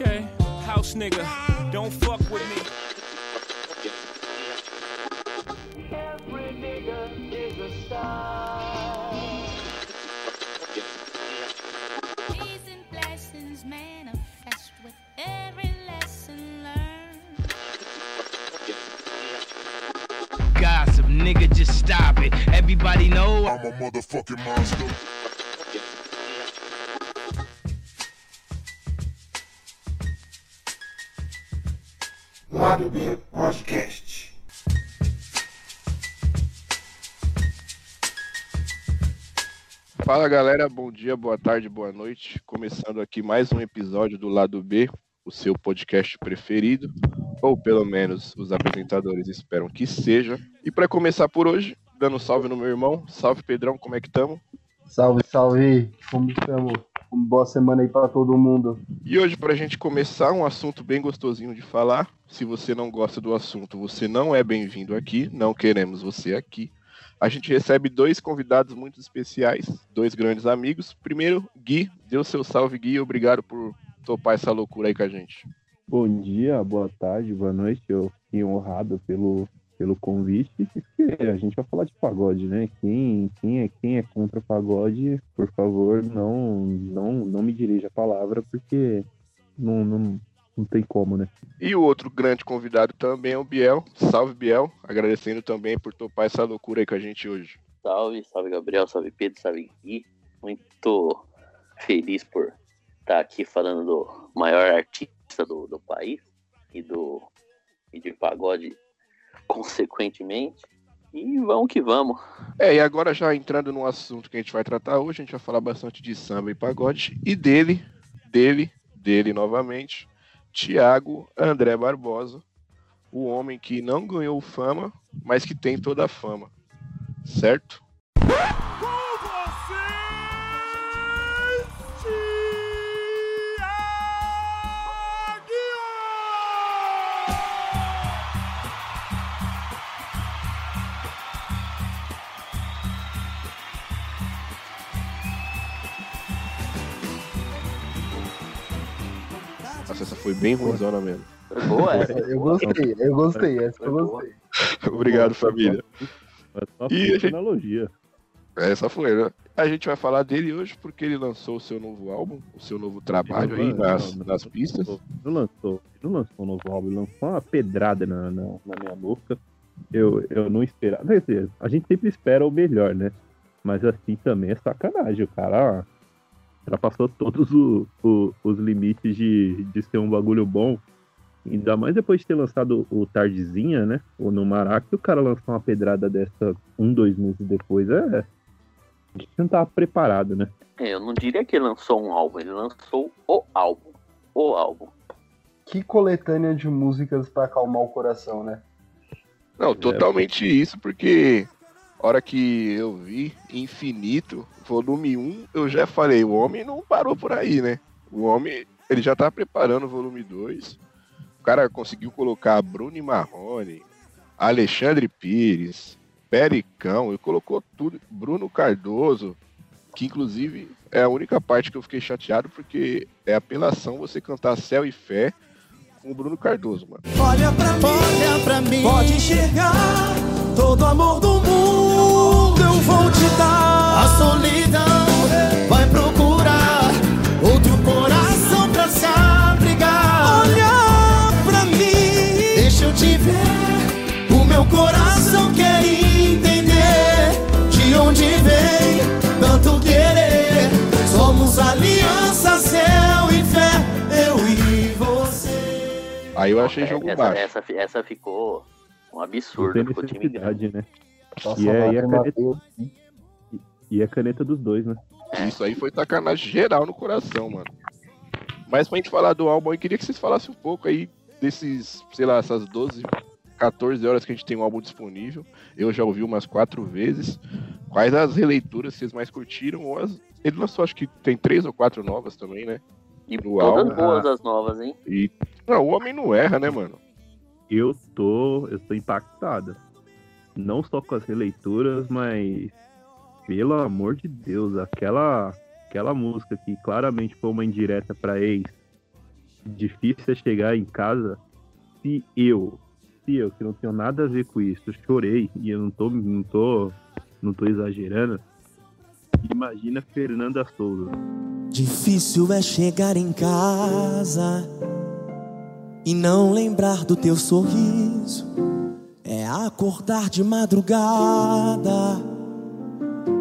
Okay, house nigga, don't fuck with me. Every nigga is a star. Peace and blessings manifest with every lesson learned. Gossip, nigga, just stop it. Everybody know I'm a motherfucking monster. Lado B Podcast. Fala galera, bom dia, boa tarde, boa noite. Começando aqui mais um episódio do Lado B, o seu podcast preferido, ou pelo menos os apresentadores esperam que seja. E para começar por hoje, dando um salve no meu irmão, salve Pedrão, como é que tamo? Salve, salve. Como estamos? Uma boa semana aí pra todo mundo. E hoje, para a gente começar, um assunto bem gostosinho de falar. Se você não gosta do assunto, você não é bem-vindo aqui, não queremos você aqui. A gente recebe dois convidados muito especiais, dois grandes amigos. Primeiro, Gui, dê o seu salve, Gui, obrigado por topar essa loucura aí com a gente. Bom dia, boa tarde, boa noite. Eu fiquei honrado pelo, pelo convite. Porque a gente vai falar de pagode, né? Quem, quem, é, quem é contra o pagode, por favor, não, não, não me dirija a palavra, porque não, não, não tem como, né? E o outro grande convidado também é o Biel. Salve, Biel. Agradecendo também por topar essa loucura aí com a gente hoje. Salve, salve Gabriel, salve Pedro, salve Gui. Muito feliz por estar aqui falando do maior artista do, do país e do e de pagode consequentemente. E vamos que vamos. É, e agora já entrando no assunto que a gente vai tratar hoje, a gente vai falar bastante de samba e pagode. E dele, dele, dele novamente, Tiago André Barbosa, o homem que não ganhou fama, mas que tem toda a fama. Certo? Foi bem ruimzona mesmo. Foi boa essa. Eu gostei, eu gostei, essa eu gostei. Obrigado, família. É só E a gente- analogia. Essa foi, né? A gente vai falar dele hoje porque ele lançou o seu novo álbum, o seu novo trabalho aí nas, não, nas pistas. Não lançou, não lançou um novo álbum, ele lançou uma pedrada na, na, na minha boca. Eu, eu não esperava. Quer dizer, a gente sempre espera o melhor, né? Mas assim também é sacanagem. O cara ultrapassou todos o- o- os limites de, de ser um bagulho bom. Ainda mais depois de ter lançado o Tardezinha, né? Ou no Maraca, o cara lançou uma pedrada dessa um, dois meses depois. É. A gente não tava preparado, né? É, Eu não diria que ele lançou um álbum, ele lançou o álbum. O álbum. Que coletânea de músicas pra acalmar o coração, né? Não, totalmente isso, porque hora que eu vi Infinito, volume 1, eu já falei, o homem não parou por aí, né? O homem, ele já tá preparando o volume 2. O cara conseguiu colocar Bruno e Marrone, Alexandre Pires, Pericão, ele colocou tudo, Bruno Cardoso, que inclusive é a única parte que eu fiquei chateado, porque é apelação você cantar Céu e Fé com o Bruno Cardoso, mano. Olha pra mim, olha pra mim, pode enxergar todo amor do mundo eu vou te dar. A solidão vai procurar outro coração pra se abrigar. Olha pra mim, deixa eu te ver. O meu coração quer entender de onde vem tanto querer. Somos aliança, céu e fé, eu e você. Aí eu achei jogo essa, baixo. essa, essa ficou um Não absurdo. tem time grande. necessidade, né? Nossa, E é- e é caneta-. E é caneta dos dois, né? Isso aí foi sacanagem geral no coração, mano. Mas pra gente falar do álbum, eu queria que vocês falassem um pouco aí desses, sei lá, essas 12, 14 horas que a gente tem o álbum disponível. Eu já ouvi umas quatro vezes. Quais as releituras vocês mais curtiram? Ou as... Ele lançou, acho que tem três ou quatro novas também, né? E No todas álbum. boas as novas, hein? E. Não, o homem não erra, né, mano? Eu tô, eu tô impactado. Não só com as releituras, mas pelo amor de Deus, aquela aquela música que claramente foi uma indireta pra ex difícil é chegar em casa se eu, se eu, que não tenho nada a ver com isso, chorei e eu não tô, não tô, não tô exagerando. Imagina Fernanda Souza. Difícil é chegar em casa e não lembrar do teu sorriso. É acordar de madrugada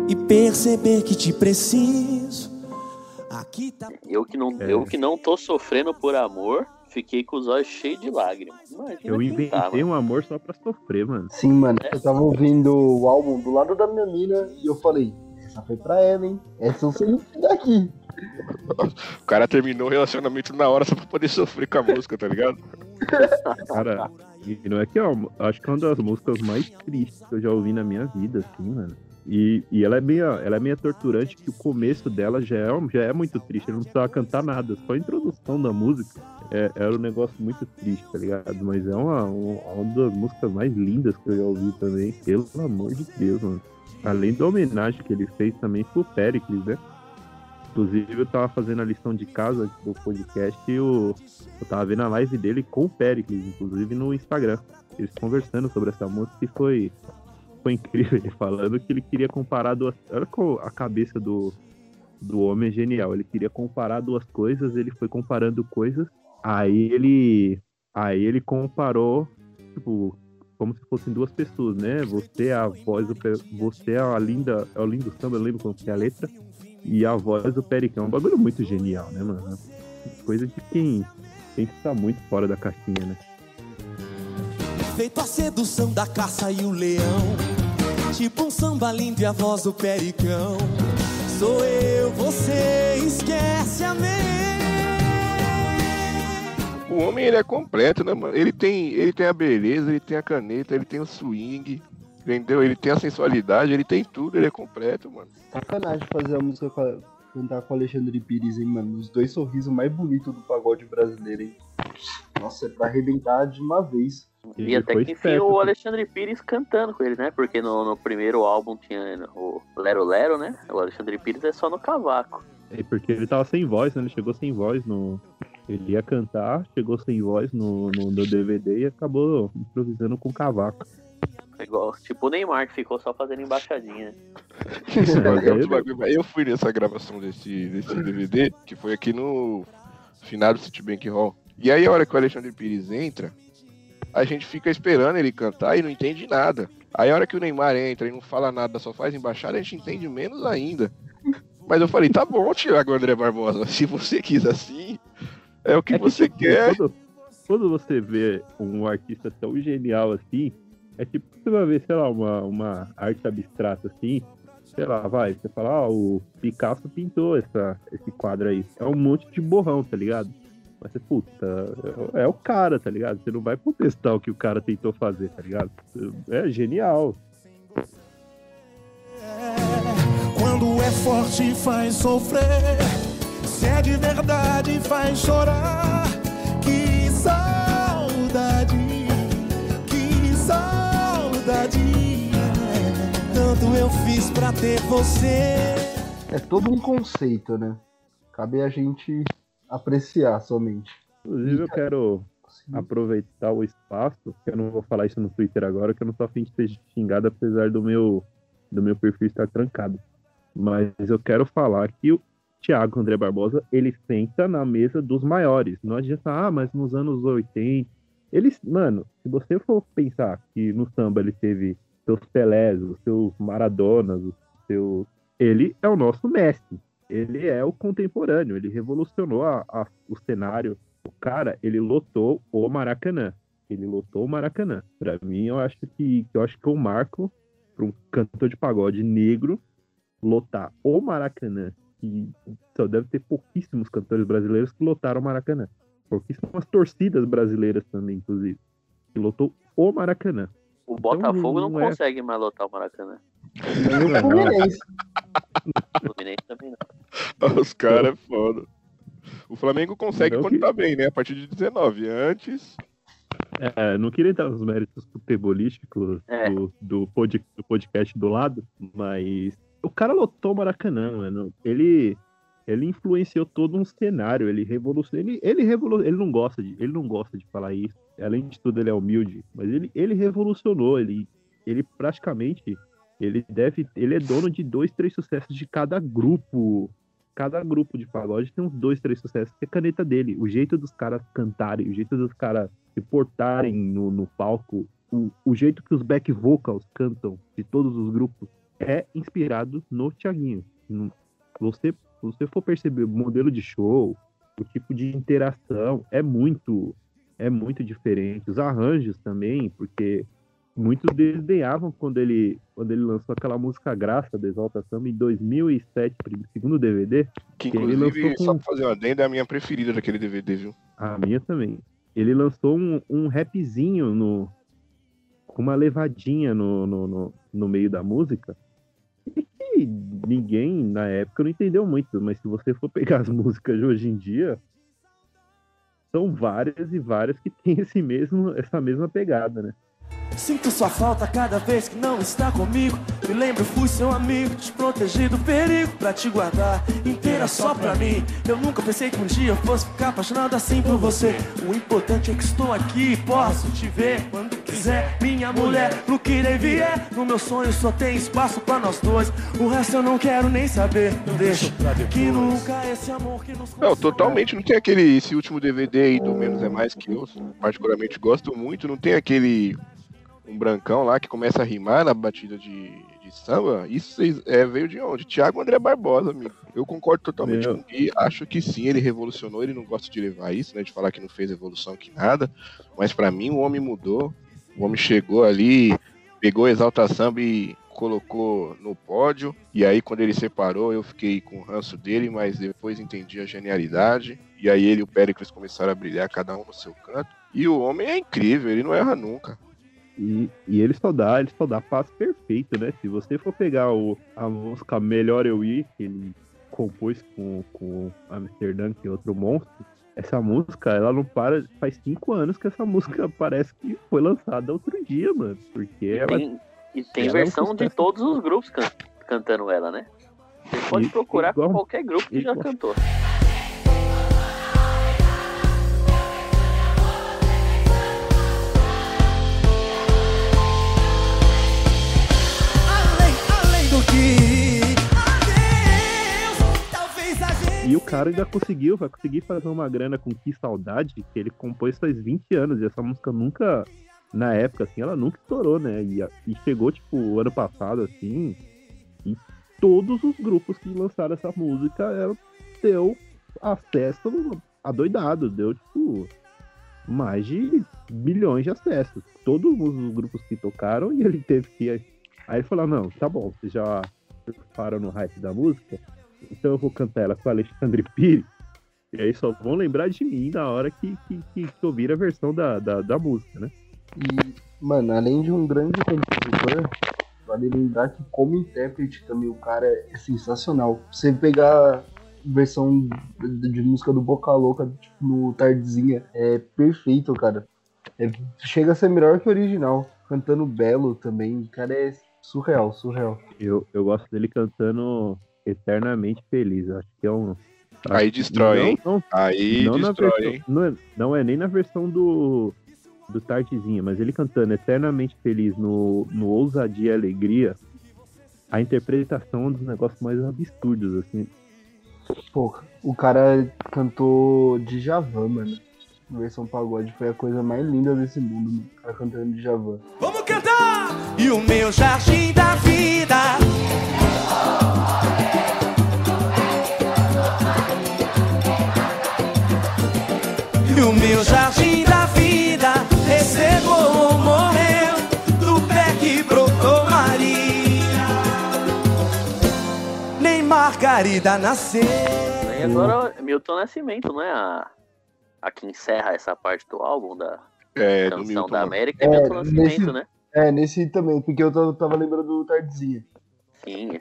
e perceber que te preciso. Aqui tá. Eu que não, É. eu que não tô sofrendo por amor, fiquei com os olhos cheios de lágrimas. Imagina Eu quem inventei tá, um amor só pra sofrer, mano. Sim, mano. Eu tava ouvindo o álbum do lado da minha mina e eu falei, essa foi pra ela, hein? Essa eu sei daqui. O cara terminou o relacionamento na hora só pra poder sofrer com a música, tá ligado? Cara, e não é que é uma- acho que é uma das músicas mais tristes que eu já ouvi na minha vida, assim, mano. E, e ela é meio, ela é meio torturante que o começo dela já é, já é muito triste, ele não precisava cantar nada, só a introdução da música é, era um negócio muito triste, tá ligado? Mas é uma, uma, das músicas mais lindas que eu já ouvi também, pelo amor de Deus, mano. Além da homenagem que ele fez também pro Pericles, né? Inclusive, eu tava fazendo a lição de casa do podcast e eu, eu tava vendo a live dele com o Pericles, inclusive no Instagram. Eles conversando sobre essa música e foi, foi incrível. Ele falando que ele queria comparar duas. Olha a cabeça do, do homem é genial. Ele queria comparar duas coisas, ele foi comparando coisas. Aí ele. Aí ele comparou, tipo, como se fossem duas pessoas, né? Você é a voz do. Você é a linda. É o lindo samba, eu lembro como que é a letra e a voz do Pericão. É um bagulho muito genial, né, mano? Coisa de quem, quem tá muito fora da caixinha, né? Feito a sedução da caça e o leão. Tipo um samba lindo e a voz do pericão. Sou eu, você esquece a mim. O homem, ele é completo, né, mano? Ele tem, ele tem a beleza, ele tem a caneta, ele tem o swing, entendeu? Ele tem a sensualidade, ele tem tudo, ele é completo, mano. Sacanagem fazer a música com a, cantar com o Alexandre Pires, hein, mano? Os dois sorrisos mais bonitos do pagode brasileiro, hein? Nossa, é pra arrebentar de uma vez. E Ele até que enfim o. Alexandre Pires cantando com ele, né? Porque no, no primeiro álbum tinha o Lero Lero, né? O Alexandre Pires é só no cavaco. É porque ele tava sem voz, né? Ele chegou sem voz no. Ele ia cantar, chegou sem voz no, no, no DVD e acabou improvisando com cavaco. É Igual, tipo o Neymar, que ficou só fazendo embaixadinha. É, bagulho. Eu fui nessa gravação desse, desse DVD, que foi aqui no final do Citibank Hall. E aí, a hora que o Alexandre Pires entra, a gente fica esperando ele cantar e não entende nada. Aí, a hora que o Neymar entra e não fala nada, só faz embaixada, a gente entende menos ainda. Mas eu falei, tá bom, Thiago André Barbosa, se você quis assim, é o que É que, você tipo, quer. Quando, quando você vê um artista tão genial assim, é tipo, você vai ver, sei lá, uma, uma arte abstrata assim, sei lá, vai, você fala, ah, o Picasso pintou essa, esse quadro aí. É um monte de borrão, tá ligado? Mas você, puta, é, é o cara, tá ligado? Você não vai contestar o que o cara tentou fazer, tá ligado? É genial. Quando é forte faz sofrer. Se é de verdade faz chorar. Tanto eu fiz pra ter você. É todo um conceito, né? Cabe a gente apreciar somente. Inclusive, eu quero aproveitar o espaço, que eu não vou falar isso no Twitter agora, que eu não tô afim de ser xingado, apesar do meu, do meu perfil estar trancado. Mas eu quero falar que o Thiago André Barbosa, ele senta na mesa dos maiores. Não adianta, ah, mas nos anos 80. Ele, mano, se você for pensar que no samba ele teve seus Pelés, os seus Maradonas, os seus. Ele é o nosso mestre. Ele é o contemporâneo, ele revolucionou a- a- o cenário o cara, ele lotou o Maracanã. Ele lotou o Maracanã. Pra mim, eu acho que eu acho que um marco para um cantor de pagode negro lotar o Maracanã. E só deve ter pouquíssimos cantores brasileiros que lotaram o Maracanã. Pouquíssimas torcidas brasileiras também, inclusive. Que lotou o Maracanã. O Botafogo não não é- consegue mais lotar o Maracanã. Nem o Fluminense. O Fluminense também não. Os caras é foda. O Flamengo consegue Não quando que- tá bem, né? A partir de 19. Antes, É, não queria entrar nos méritos futebolísticos É. do, do, pod- do podcast do lado, mas o cara lotou o Maracanã, mano. Ele, ele influenciou todo um cenário, ele revolucionou, ele, ele, revolu ele não gosta de, ele não gosta de falar isso. Além de tudo, ele é humilde, mas ele, ele revolucionou, ele, ele praticamente, ele deve, ele é dono de dois, três sucessos de cada grupo. Cada grupo de pagode tem uns dois, três sucessos, que é caneta dele. O jeito dos caras cantarem, o jeito dos caras se portarem no, no palco, o, o jeito que os back vocals cantam de todos os grupos é inspirado no Thiaguinho. Não- Você, se você for perceber o modelo de show, o tipo de interação é muito é muito diferente. Os arranjos também, porque muitos deles ganhavam quando ele quando ele lançou aquela música Graça do Exalta Samba em 2007, prim- segundo DVD. Que que ele inclusive, lançou só com- pra fazer uma adenda, é a minha preferida daquele DVD, viu? A minha também. Ele lançou um, um rapzinho no. com uma levadinha no, no, no, no meio da música. Ninguém na época não entendeu muito, mas se você for pegar as músicas de hoje em dia, são várias e várias que tem esse mesmo, essa mesma pegada, né? Sinto sua falta cada vez que não está comigo. Me lembro, fui seu amigo, te protegi do perigo pra te guardar inteira só pra mim. Eu nunca pensei que um dia eu fosse ficar apaixonado assim por você. O importante é que estou aqui e posso te ver quando quiser. Minha mulher, no que e vier. No meu sonho só tem espaço pra nós dois. O resto eu não quero nem saber. Deixa que nunca esse amor que nos Não, totalmente. Não tem aquele. Esse último DVD aí do Menos é Mais que eu, particularmente, gosto muito. Não tem aquele. Um brancão lá que começa a rimar na batida de, de samba. Isso é, veio de onde? Tiago André Barbosa, amigo. Eu concordo totalmente Meu. com Gui. Acho que sim, ele revolucionou. Ele não gosta de levar isso, né? De falar que não fez evolução que nada. Mas pra mim, o homem mudou. O homem chegou ali, pegou Exalta Samba e colocou no pódio. E aí, quando ele separou, eu fiquei com o ranço dele, mas depois entendi a genialidade. E aí ele e o Péricles começaram a brilhar, cada um no seu canto. E o homem é incrível, ele não erra nunca. E, e ele só dá, ele só dá passo perfeito, né? Se você for pegar o, a música Melhor Eu Ir, que ele compôs com, com Amsterdã, que é outro monstro, essa música, ela não para. Faz cinco anos que essa música parece que foi lançada outro dia, mano. Porque ela. Tem- e tem ela é um versão de todos os grupos can- cantando ela, né? Você pode E- procurar igual- com qualquer grupo que já cantou. Cara ainda conseguiu, vai conseguir fazer uma grana com Que Saudade, que ele compôs faz 20 anos. E essa música nunca, na época, assim, ela nunca estourou, né? E, e chegou, tipo, ano passado, assim, e todos os grupos que lançaram essa música ela deu acesso adoidado, deu, tipo, mais de milhões de acessos. Todos os grupos que tocaram e ele teve que. Aí ele falou: não, tá bom, vocês já param no hype da música, então eu vou cantar ela com Alexandre Pires. E aí só vão lembrar de mim na hora que, que, que, que ouvir a versão da, da, da música, né? E, mano, além de um grande compositor, vale lembrar que como intérprete também o cara é sensacional. Você pegar versão de, de música do Boca Louca, tipo, no Tardezinha, é perfeito, cara. É- chega a ser melhor que o original. Cantando Belo também, o cara é surreal, surreal. Eu, eu gosto dele cantando Eternamente Feliz. Acho que é um. Aí destrói, não, hein? Não, Aí não na destrói, versão, hein? não, é, não é nem na versão do, do Tardezinha, mas ele cantando Eternamente Feliz no, no Ousadia e Alegria, a interpretação é um dos negócios mais absurdos, assim. Pô, o cara cantou Djavan, mano. Na versão pagode foi a coisa mais linda desse mundo, mano. O cara cantando Djavan. Vamos cantar! E o meu jardim da vida. Margarida nasceu. E agora, Milton Nascimento, não é a, a que encerra essa parte do álbum da É, do Canção Milton. da América, é, É, Milton Nascimento, nesse- né? É, nesse também, porque eu tava, tava lembrando do Tardezinha. Sim.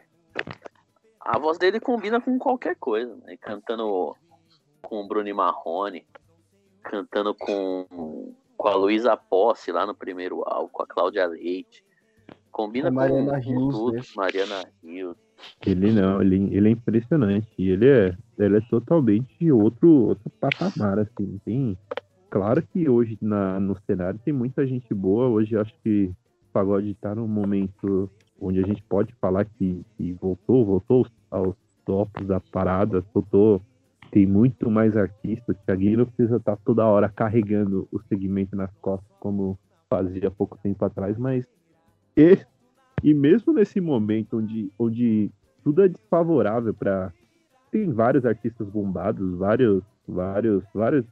A voz dele combina com qualquer coisa, né? Cantando com o Bruno Marrone, cantando com, com a Luísa Posse lá no primeiro álbum, com a Cláudia Leite. Combina Com com, a Mariana com Rios, tudo. né? Mariana Rios. Ele não, ele, ele é impressionante. Ele é, ele é totalmente outro, outro patamar, assim. Tem, claro que hoje na, no cenário tem muita gente boa. Hoje acho que o pagode tá num momento onde a gente pode falar que, que voltou, voltou aos topos da parada, voltou. Tem muito mais artista. O Thiaguinho não precisa estar toda hora carregando o segmento nas costas, como fazia pouco tempo atrás, mas e, e mesmo nesse momento onde, onde tudo é desfavorável para tem vários artistas bombados, vários, vários, vários,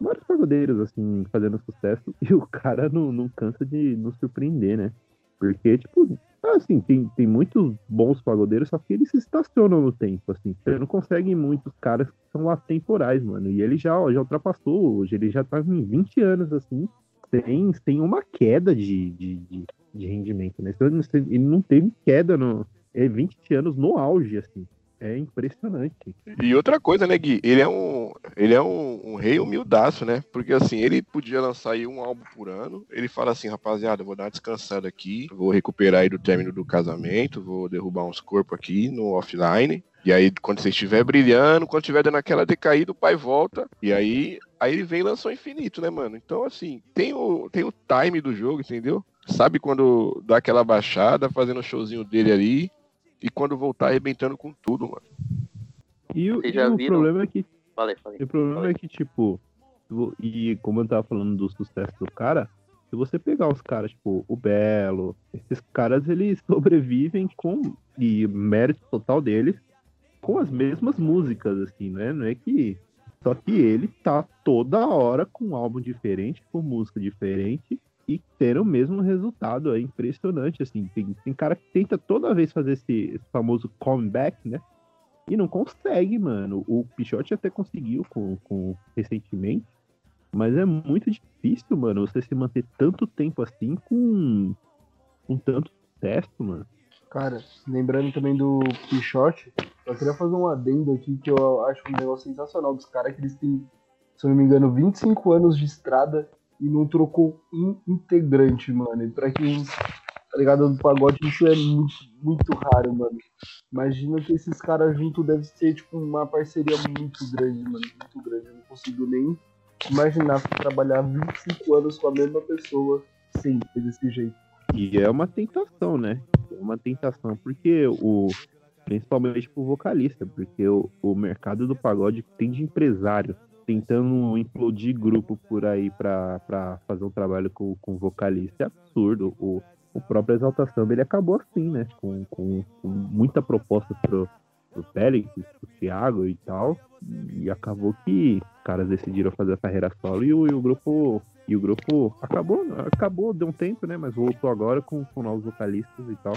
vários pagodeiros assim fazendo sucesso e o cara não, não cansa de nos surpreender, né? Porque tipo, assim, tem, tem muitos bons pagodeiros, só que eles se estacionam no tempo, assim. Você não consegue muitos caras que são atemporais, mano. E ele já, já ultrapassou, hoje ele já tá em 20 anos, assim, sem, sem uma queda de, de, de, de rendimento, né? Então, Ele não teve queda no é 20 anos no auge, assim. É impressionante. E outra coisa, né, Gui? Ele é um, ele é um, um rei humildaço, né? Porque assim, ele podia lançar aí um álbum por ano. Ele fala assim, rapaziada, vou dar uma descansada aqui, vou recuperar aí do término do casamento, vou derrubar uns corpos aqui no offline. E aí, quando você estiver brilhando, quando estiver dando aquela decaída, o pai volta. E aí, aí ele vem e lançou infinito, né, mano? Então, assim, tem o, tem o time do jogo, entendeu? Sabe quando dá aquela baixada, fazendo o showzinho dele ali. E quando voltar, arrebentando com tudo, mano. E, o- e já o viram? problema é que Falei, falei. O problema é que, tipo, e como eu tava falando do sucesso do cara, se você pegar os caras, tipo, o Belo, esses caras, eles sobrevivem com, e mérito total deles, com as mesmas músicas, assim, né? Não é que. Só que ele tá toda hora com um álbum diferente, com música diferente, e ter o mesmo resultado. É impressionante, assim. Tem, tem cara que tenta toda vez fazer esse, esse famoso comeback, né? E não consegue, mano. O Pichote até conseguiu com, com recentemente. Mas é muito difícil, mano, você se manter tanto tempo assim com, com tanto sucesso, mano. Cara, lembrando também do Pichote, eu queria fazer um adendo aqui que eu acho um negócio sensacional dos caras que eles têm, se eu não me engano, 25 anos de estrada e não trocou um integrante, mano. E pra quem tá ligado do pagode, isso é muito, muito raro, mano. Imagina que esses caras juntos deve ser, tipo, uma parceria muito grande, mano. Muito grande. Eu não consigo nem imaginar trabalhar 25 anos com a mesma pessoa sempre desse jeito. E é uma tentação, né? É uma tentação, porque o. Principalmente pro vocalista, porque o, o mercado do pagode tem de empresário tentando implodir grupo por aí pra fazer um trabalho com, com vocalista. É absurdo. O, o próprio Exaltação ele acabou assim, né? Com, com, com muita proposta pro, pro Félix, pro Thiago e tal. E acabou que os caras decidiram fazer a carreira solo e o, e o grupo. E o grupo acabou, acabou, deu um tempo, né? Mas voltou agora com, com novos vocalistas e tal.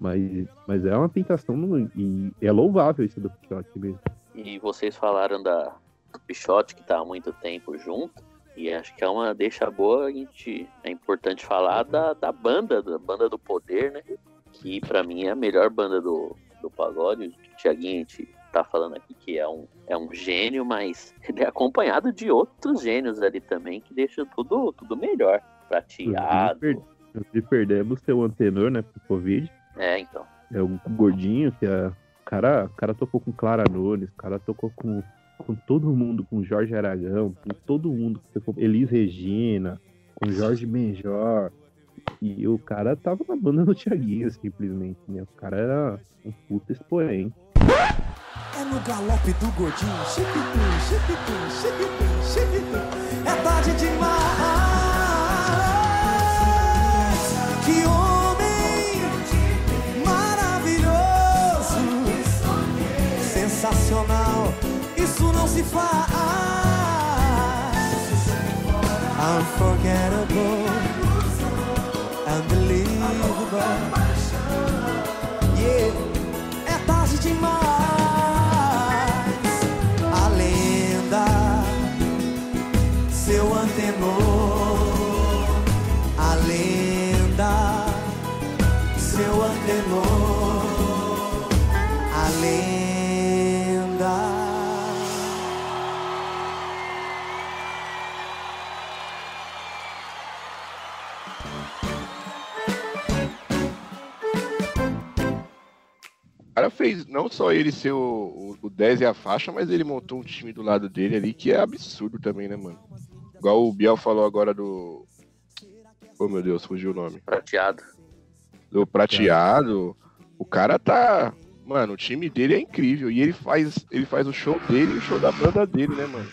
Mas, mas é uma tentação no- e é louvável isso do Pichote mesmo. E vocês falaram da, Pichote, que tá há muito tempo junto. E acho que é uma deixa boa, a gente, é importante falar da, da banda, da banda do poder, né? Que pra mim é a melhor banda do, do pagode. O Tiaguinho, a gente tá falando aqui que é um, é um gênio, mas ele é acompanhado de outros gênios ali também, que deixam tudo, tudo melhor. Prateado. Inclusive perdemos seu antenor, né, pro Covid. É, então. É o gordinho, que é. O cara, o cara tocou com Clara Nunes, o cara tocou com, com todo mundo, com Jorge Aragão, com todo mundo. for- Elis Regina, com Jorge Benjor. E o cara tava na banda do Thiaguinho, simplesmente, né? O cara era um puta expoente. É no galope do gordinho, chiquitum, chiquitum, chiquitum, chiquitum. É tarde demais. Não se faz. Unforgettable, unbelievable. Yeah é tarde demais. A lenda, seu antenor. A lenda, seu antenor. Cara cara fez não só ele ser o, o, o 10 e a faixa, mas ele montou um time do lado dele ali que é absurdo também, né, mano? Igual o Biel falou agora do. Oh meu Deus, fugiu o nome. Prateado. Do prateado. O cara tá. Mano, o time dele é incrível. E ele faz, ele faz o show dele e o show da banda dele, né, mano?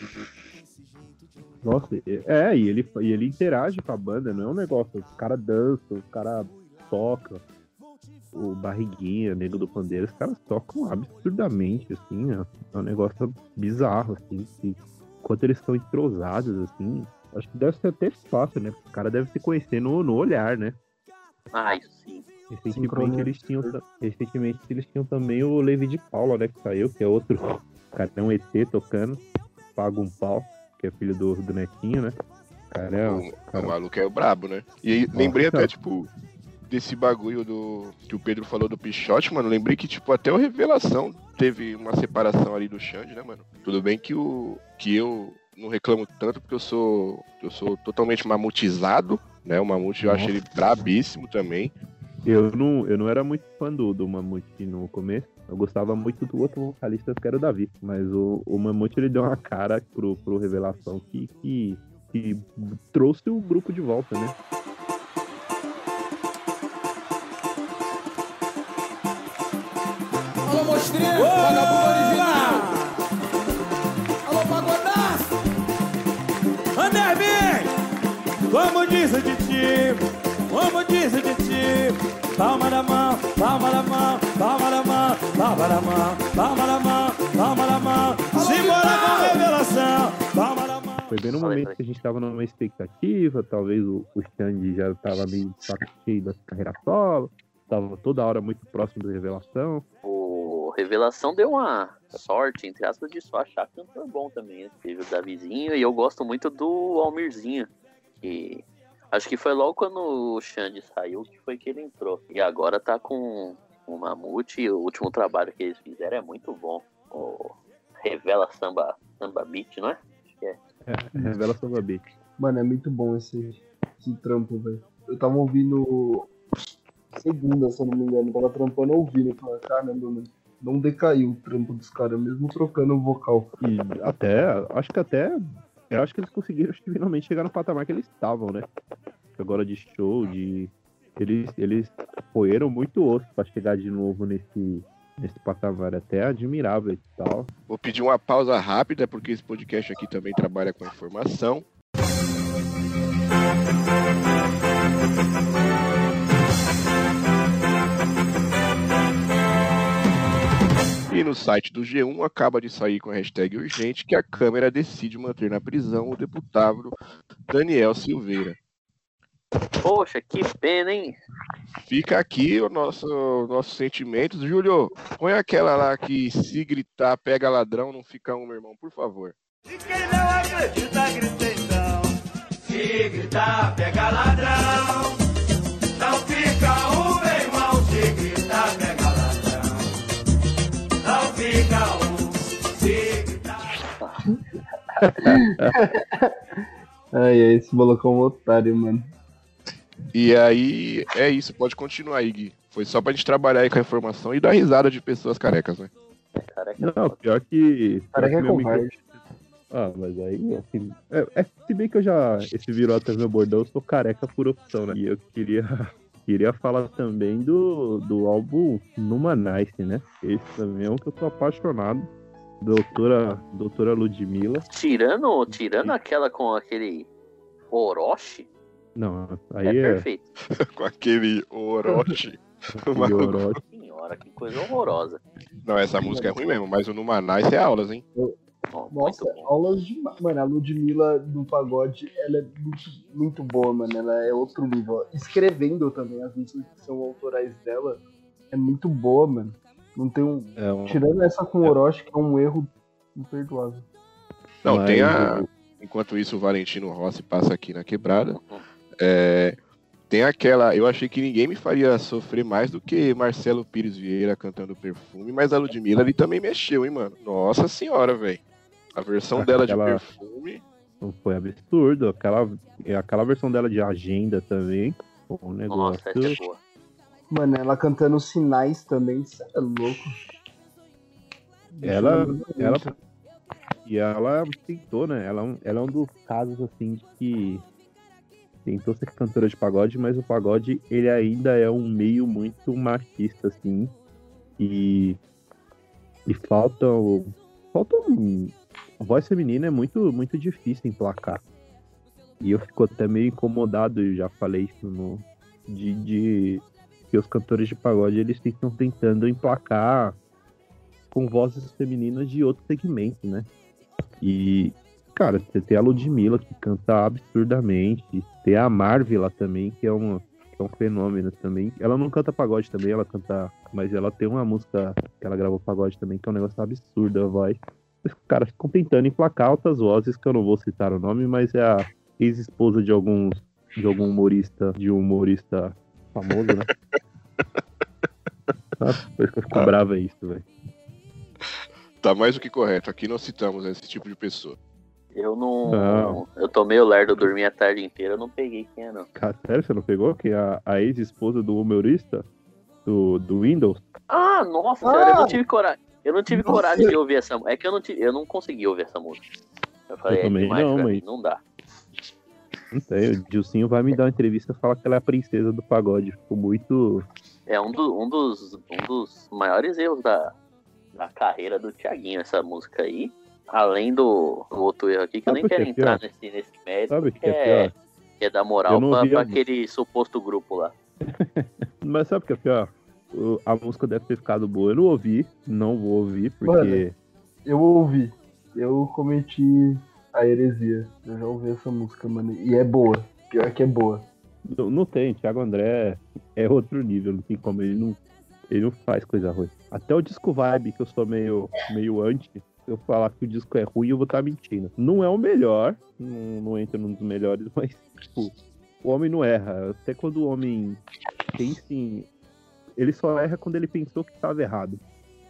Nossa, é, e ele, e ele interage com a banda, não é um negócio. Os caras dançam, os caras tocam. O Barriguinha, Nego do Pandeiro, os caras tocam absurdamente, assim, é é um negócio bizarro, assim. que enquanto eles estão entrosados, assim, acho que deve ser até fácil, né? Os caras devem se conhecer no, no olhar, né? Ai, sim. Recentemente Sincronia. eles, tinham, recentemente eles tinham também o Levi de Paula, né? Que saiu, que é outro cara, é um ET tocando, paga um pau, que é filho do, do Netinho, né? Cara, é um- O, o maluco é o brabo, né? E aí, Nossa, lembrei até, cara. tipo, desse bagulho do que o Pedro falou do Pichote, mano. Lembrei que, tipo, até o Revelação teve uma separação ali do Xande, né, mano? Tudo bem que o que eu não reclamo tanto porque eu sou eu sou totalmente mamutizado, né? O Mamute eu acho ele brabíssimo também. Eu não, eu não era muito fã do, do Mamute no começo. Eu gostava muito do outro vocalista que era o Davi. Mas o, o Mamute ele deu uma cara pro, pro Revelação que, que, que trouxe o grupo de volta, né? Alô, mostrinha, vagabundo original. Alô, pagodaço. Andervin! Como diz o Titi, como diz o Titi, palma da mão, palma da mão, palma da mão, palma da mão, palma da mão, palma da mão, simbora com revelação, palma da mão. Foi bem no momento que a gente tava numa expectativa, talvez o, o Xande já tava meio de saco cheio da carreira solo, tava toda hora muito próximo do Revelação. Revelação deu uma sorte, entre aspas, de só achar cantor bom também. né? Teve o Davizinho e eu gosto muito do Almirzinho. Que acho que foi logo quando o Xande saiu que foi que ele entrou. E agora tá com o Mamute e o último trabalho que eles fizeram é muito bom. O Revela Samba, Samba Beat, não é? Acho que é. É, Revelação da Beat. Mano, é muito bom esse, esse trampo, velho. Eu tava ouvindo segunda, se eu não me engano, tava trampando ouvindo. Eu falei, caramba, mano, não decaiu o trampo dos caras, mesmo trocando o vocal. E até, acho que até, eu acho que eles conseguiram acho que finalmente chegar no patamar que eles estavam, né? Agora de show, de. Eles, eles roeram muito osso pra chegar de novo nesse, nesse patamar, até admirável e tal. Vou pedir uma pausa rápida porque esse podcast aqui também trabalha com informação. E no site do G1 acaba de sair com a hashtag urgente que a Câmara decide manter na prisão o deputado Daniel Silveira. Poxa, que pena, hein? Fica aqui o nosso nossos sentimentos. Júlio, põe aquela lá que se gritar pega ladrão, não fica um, meu irmão, por favor. E quem não acredita, grita então. Se gritar, pega ladrão. Ai, ai, esse é um otário, mano. E aí, é isso, pode continuar aí, Gui. Foi só pra gente trabalhar aí com a informação e dar risada de pessoas carecas, né? Careca. Não, pior que. pior Cara, que é covarde. Ah, mas aí, assim. É, é, se bem que eu já. Esse virou até meu bordão, eu sou careca por opção, né? E eu queria. Queria falar também do, do álbum Numanice, né? Esse também é um que eu tô apaixonado. Doutora, doutora Ludmilla. Tirando, tirando aquela com aquele Orochi, Não, é, aí é. perfeito. com aquele Orochi. aquele Orochi. Senhora, que coisa horrorosa. Não, essa música é ruim mesmo, mas o Numanice é aulas, hein? Nossa, aulas de. Mano, a Ludmilla no pagode, ela é muito, muito boa, mano. Ela é outro nível. Escrevendo também as músicas que são autorais dela, é muito boa, mano. Não tem um. É um, Tirando essa com Orochi, que é um erro imperdoável. Não, mas tem a. o- Enquanto isso, o Valentino Rossi passa aqui na quebrada. É, Tem aquela. Eu achei que ninguém me faria sofrer mais do que Marcelo Pires Vieira cantando perfume, mas a Ludmilla ali também mexeu, hein, mano? Nossa senhora, velho. A versão dela de Aquela- perfume. Foi absurdo. Aquela, aquela versão dela de agenda também. Um negócio. Nossa, é boa. Mano, ela cantando sinais também, isso é louco. Ela, eu- ela, e ela tentou, né? Ela, é um- ela é um dos casos, assim, que tentou ser cantora de pagode, mas o pagode, ele ainda é um meio muito machista, assim, e, e falta, falta um, a voz feminina é muito, muito difícil emplacar. E eu fico até meio incomodado, eu já falei isso no, de, de que os cantores de pagode, eles estão tentando emplacar com vozes femininas de outro segmento, né? E, cara, você tem a Ludmilla que canta absurdamente, tem a Marvila também, que é, uma, que é um fenômeno também. Ela não canta pagode também, ela canta. Mas ela tem uma música que ela gravou pagode também, que é um negócio absurdo a voz. Os caras ficam tentando emplacar outras vozes, que eu não vou citar o nome, mas é a ex-esposa de alguns. de algum humorista, de um humorista famoso, né? Nossa, por isso que eu fico Ah. bravo é isso, velho. Tá mais do que correto. Aqui não citamos esse tipo de pessoa. Eu não. Não. Eu tomei o lerdo, eu dormi a tarde inteira, eu não peguei quem é, não. Cara, sério, você não pegou? Que a, a ex-esposa do humorista do, do Windows? Ah, nossa Ah! senhora, eu não tive coragem. Eu não tive Nossa. coragem de ouvir essa música. É que eu não, tive, eu não consegui ouvir essa música. Eu falei, Eu é também demais não, pra mas- não dá. Sei, o Dilcinho vai me dar uma entrevista e falar que ela é a princesa do pagode. Ficou muito. É um, do- um dos, um dos maiores erros da, da carreira do Thiaguinho, essa música aí. Além do, do outro erro aqui, que eu Sabe nem o que quero é entrar pior? nesse, nesse mérito, Sabe o que, que é é, pior? que é dar Eu moral pra, pra aquele suposto grupo lá. Mas sabe o que é pior? A música deve ter ficado boa. Eu não ouvi, não vou ouvir, porque. Eu ouvi. Eu cometi a heresia. Eu já ouvi essa música, mano. E é boa. Pior que é boa. Não, não tem, Thiago André é outro nível, não tem como, ele não, ele não faz coisa ruim. Até o disco Vibe, que eu sou meio, meio anti, se eu falar que o disco é ruim, eu vou estar mentindo. Não é o melhor, não, não entra num dos melhores, mas, tipo, o homem não erra. Até quando o homem pensa em. Ele só erra quando ele pensou que estava errado.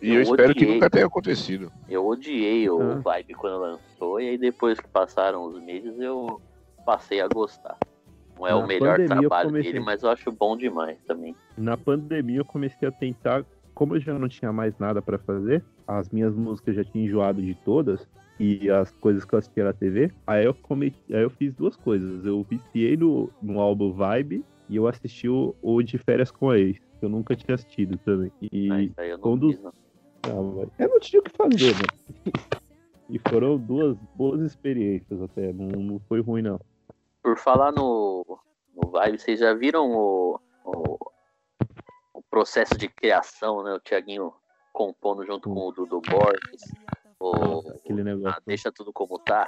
E eu, Eu espero que odiei. nunca tenha acontecido. Eu odiei o Ah. Vibe quando lançou, e aí depois que passaram os meses eu passei a gostar. Não é Na o melhor trabalho comecei. dele, mas eu acho bom demais também. Na pandemia eu comecei a tentar, como eu já não tinha mais nada pra fazer, as minhas músicas já tinha enjoado de todas e as coisas que eu assistia na TV, aí eu cometi, aí eu fiz duas coisas. Eu viciei no, no álbum Vibe e eu assisti o, o de férias com a ex, que eu nunca tinha assistido também. E Mas aí eu não quando- fiz, não. Ah, eu não tinha o que fazer, né? E foram duas boas experiências até, não, não foi ruim não. Por falar no, no Vibe, vocês já viram o, o, o processo de criação, né? O Thiaguinho compondo junto com o Dudu Borges. O, Aquele negócio, ah, deixa tudo como tá.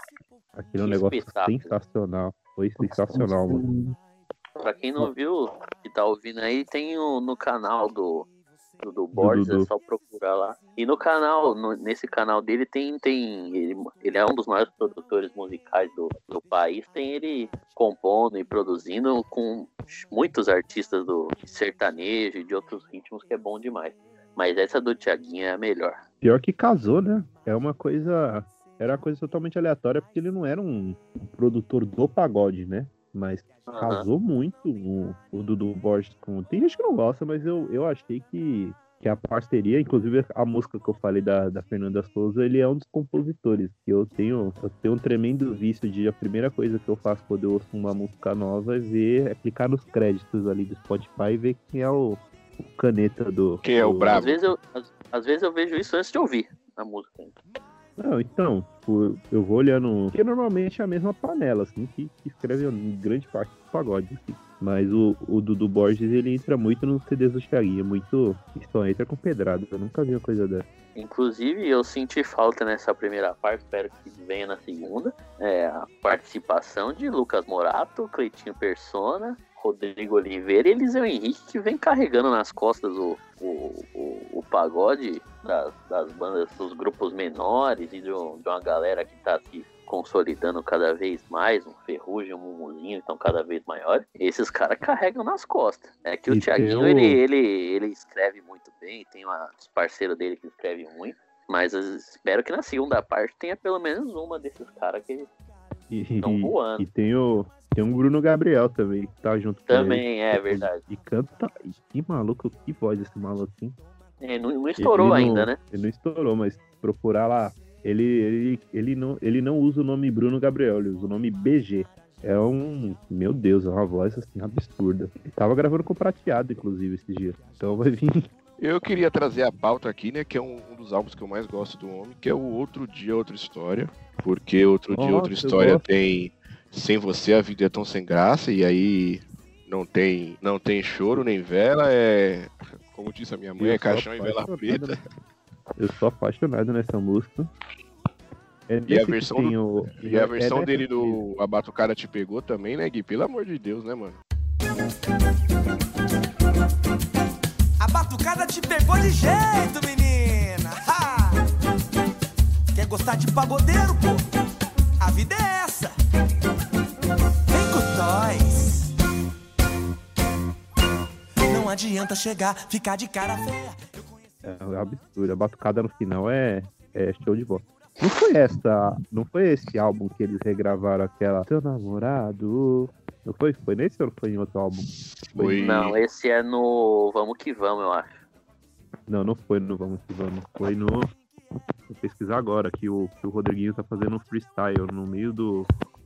aquele um negócio sensacional. Foi sensacional, mano. Pra quem não viu, que tá ouvindo aí, tem o, no canal do Dudu Borges, Dudu. é só procurar lá. E no canal, no- nesse canal dele tem, tem ele, ele é um dos maiores produtores musicais do, do país, tem ele compondo e produzindo com muitos artistas do sertanejo e de outros ritmos que é bom demais. Mas essa do Thiaguinho é a melhor. Pior que casou, né? É uma coisa. Era uma coisa totalmente aleatória, porque ele não era um produtor do pagode, né? Mas Aham. casou muito o, o Dudu Borges com. Tem gente que não gosta, mas eu, eu achei que, que a parceria, inclusive a música que eu falei da, da Fernanda Souza, ele é um dos compositores. Que eu tenho, eu tenho um tremendo vício de a primeira coisa que eu faço quando eu ouço uma música nova é ver, é clicar nos créditos ali do Spotify e ver quem é o, o caneta do. Quem é o do- brabo? Às vezes, eu, às, às vezes eu vejo isso antes de ouvir a música. Não, então, tipo, eu vou olhando. Porque normalmente é a mesma panela, assim, que, que escreve grande parte do pagode, assim. Mas o, o Dudu Borges, ele entra muito nos CDs do Thiaguinho, muito. e Só entra com pedrada. Eu nunca vi uma coisa dessa. Inclusive, eu senti falta nessa primeira parte, espero que venha na segunda. É, a participação de Lucas Morato, Cleitinho Persona, Rodrigo Oliveira e Eliseu Henrique, que vem carregando nas costas o, o, o, o pagode das, das bandas, dos grupos menores e de, um- de uma galera que tá se consolidando cada vez mais, um ferrugem, um mumuzinho, então cada vez maior. Esses caras carregam nas costas. É que o E Thiaguinho, o- ele, ele, ele escreve muito bem, tem uma, os parceiros dele que escrevem muito. Mas espero que na segunda parte tenha pelo menos uma desses caras que estão voando. e tem o. tem um Bruno Gabriel também, que tá junto com ele. Também, é verdade. E canta. Que maluco, que voz esse maluco, hein? É, não, não estourou Ele não- ainda, né? Ele não estourou, mas procurar lá. Ele, ele, ele, não, ele não usa o nome Bruno Gabriel, ele usa o nome BG. É um. Meu Deus, é uma voz assim absurda. Ele tava gravando com o prateado, inclusive, esses dias. Então vai vir. Eu queria trazer a pauta aqui, né? Que é um, um dos álbuns que eu mais gosto do homem, que é o Outro Dia, Outra História. Porque Outro Dia, Nossa, Outra eu História gosto. tem Sem Você a Vida é Tão Sem Graça, e aí não tem, não tem choro nem vela, é. Como disse a minha mãe, Eu é caixão e vela preta. Eu sou apaixonado nessa música. É E a versão, tem do- o- e a é versão dessa dele do A Batucada Te Pegou também, né, Gui? Pelo amor de Deus, né, mano? A batucada te pegou de jeito, menina. Ha! Quer gostar de pagodeiro, pô? A vida é essa. Não adianta chegar, ficar de cara feia. É absurdo. A batucada no final é, é show de bola. Não foi essa. Não foi esse álbum que eles regravaram aquela Seu namorado. Não foi? Foi nesse ou foi em outro álbum? Foi. Não, esse é no Vamos Que Vamos, eu acho. Não, não foi no Vamos que Vamos. Foi no. Vou pesquisar agora que o, que o Rodriguinho tá fazendo um freestyle no meio do.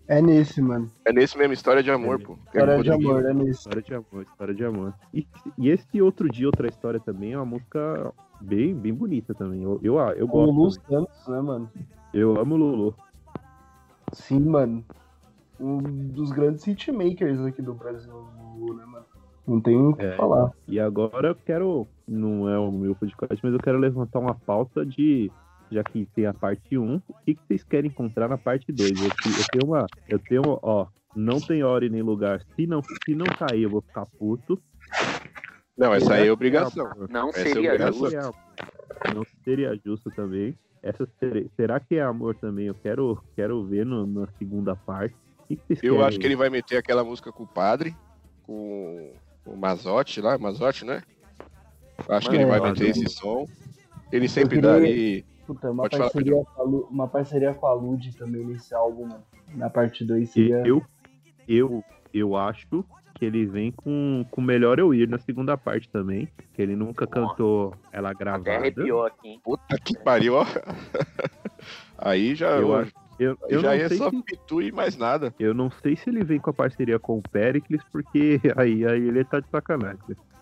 É nesse, mano. É nesse mesmo, História de Amor, pô. É História do de amor, é nesse. História de amor, história de amor. E, e esse outro dia, outra história também é uma música bem, bem bonita também. Eu, eu, eu gosto. também. Santos, né, mano? Eu amo o Lulu. Sim, mano. Um dos grandes hitmakers aqui do Brasil, o Lu, né, mano? Não tem o que É. falar. E agora eu quero, não é o meu podcast, mas eu quero levantar uma pauta de, já que tem a parte 1, o que, que vocês querem encontrar na parte 2? Eu, eu tenho uma, eu tenho, ó, não tem hora e nem lugar. Se não, se não cair, eu vou ficar puto. Não, essa aí é obrigação. Não Essa é seria obrigação. justo. Não seria justo também. Essa será que é amor também? Eu quero, quero ver no- na segunda parte. O que, que vocês Eu querem? acho que ele vai meter aquela música com o padre, com o Mazotti lá, Mazotti, né? Acho que ele vai Mano, meter esse som. Ele sempre queria- dá ali. Puta, uma Pode falar, parceria, com a Lu, uma parceria com a Lud também nesse álbum. Na parte 2 seria. Eu, eu, eu acho que ele vem com, com Melhor Eu Ir na segunda parte também. Que ele nunca cantou ela Até gravada. arrepiou aqui, hein? Puta que pariu, ó. Aí já, Eu acho- Eu, eu, já não sei só se, pitu e mais nada. eu não sei se ele vem com a parceria com o Pericles, porque aí, aí ele tá de sacanagem.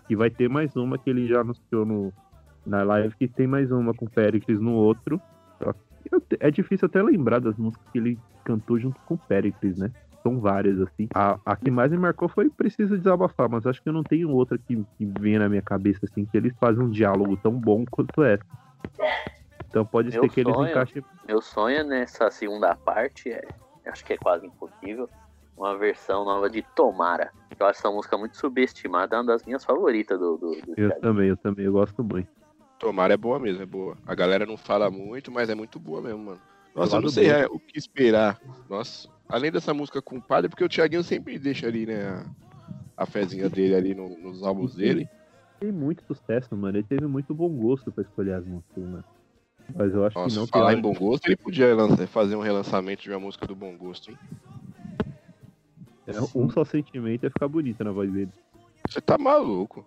E vai ter mais uma que ele já anunciou no, na live, que tem mais uma com o Pericles no outro. É difícil até lembrar das músicas que ele cantou junto com o Pericles, né? São várias, assim. A, a que mais me marcou foi Precisa Desabafar, mas acho que eu não tenho outra que, que venha na minha cabeça, assim, que eles fazem um diálogo tão bom quanto essa. Então pode Meu ser que eles sonho. encaixem. Meu sonho nessa segunda parte é, acho que é quase impossível, uma versão nova de Tomara. Eu acho essa música muito subestimada, é uma das minhas favoritas do, do, do Eu também, eu também, eu gosto muito. Tomara é boa mesmo, é boa. A galera não fala muito, mas é muito boa mesmo, mano. Nossa, eu não sei é, o que esperar. Nossa, além dessa música com o padre, porque o Thiaguinho sempre deixa ali, né, a, a fezinha dele ali no- nos álbuns dele. Tem muito sucesso, mano. Ele teve muito bom gosto pra escolher as músicas, né? Mas eu acho que Nossa, não tem falar em bom gosto, ele podia lançar- fazer um relançamento de uma música do bom gosto, hein? É, Um só sentimento ia ficar bonito na voz dele. Você tá maluco.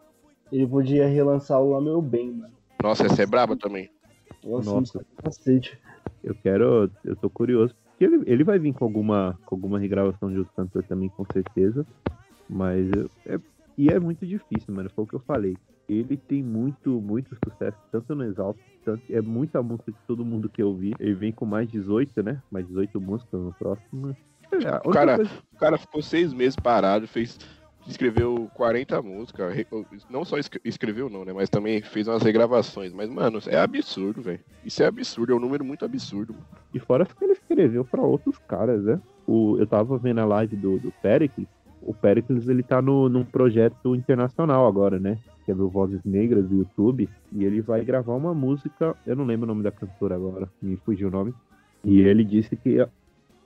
Ele podia relançar o Lá Meu Bem, mano. Nossa, essa é braba também. Nossa, Nossa. cacete. Eu quero. Eu tô curioso. Porque ele, ele vai vir com alguma, com alguma regravação de outro cantor também, com certeza. Mas. eu- É, e é muito difícil, mano. Foi o que eu falei. Ele tem muito, muito sucesso, tanto no Exalto, tanto, é muita música de todo mundo que eu vi. Ele vem com mais 18, né? Mais 18 músicas no próximo. É, única Cara, coisa- O cara ficou seis meses parado, fez. Escreveu 40 músicas. Não só escre- escreveu, não, né? Mas também fez umas regravações. Mas, mano, é absurdo, velho. Isso é absurdo, é um número muito absurdo. E fora que ele escreveu pra outros caras, né? O, eu tava vendo a live do, do Pericles. O Pericles, ele tá no, num projeto internacional agora, né? Que é do Vozes Negras do YouTube. E ele vai gravar uma música. Eu não lembro o nome da cantora agora, me fugiu o nome. E ele disse que a,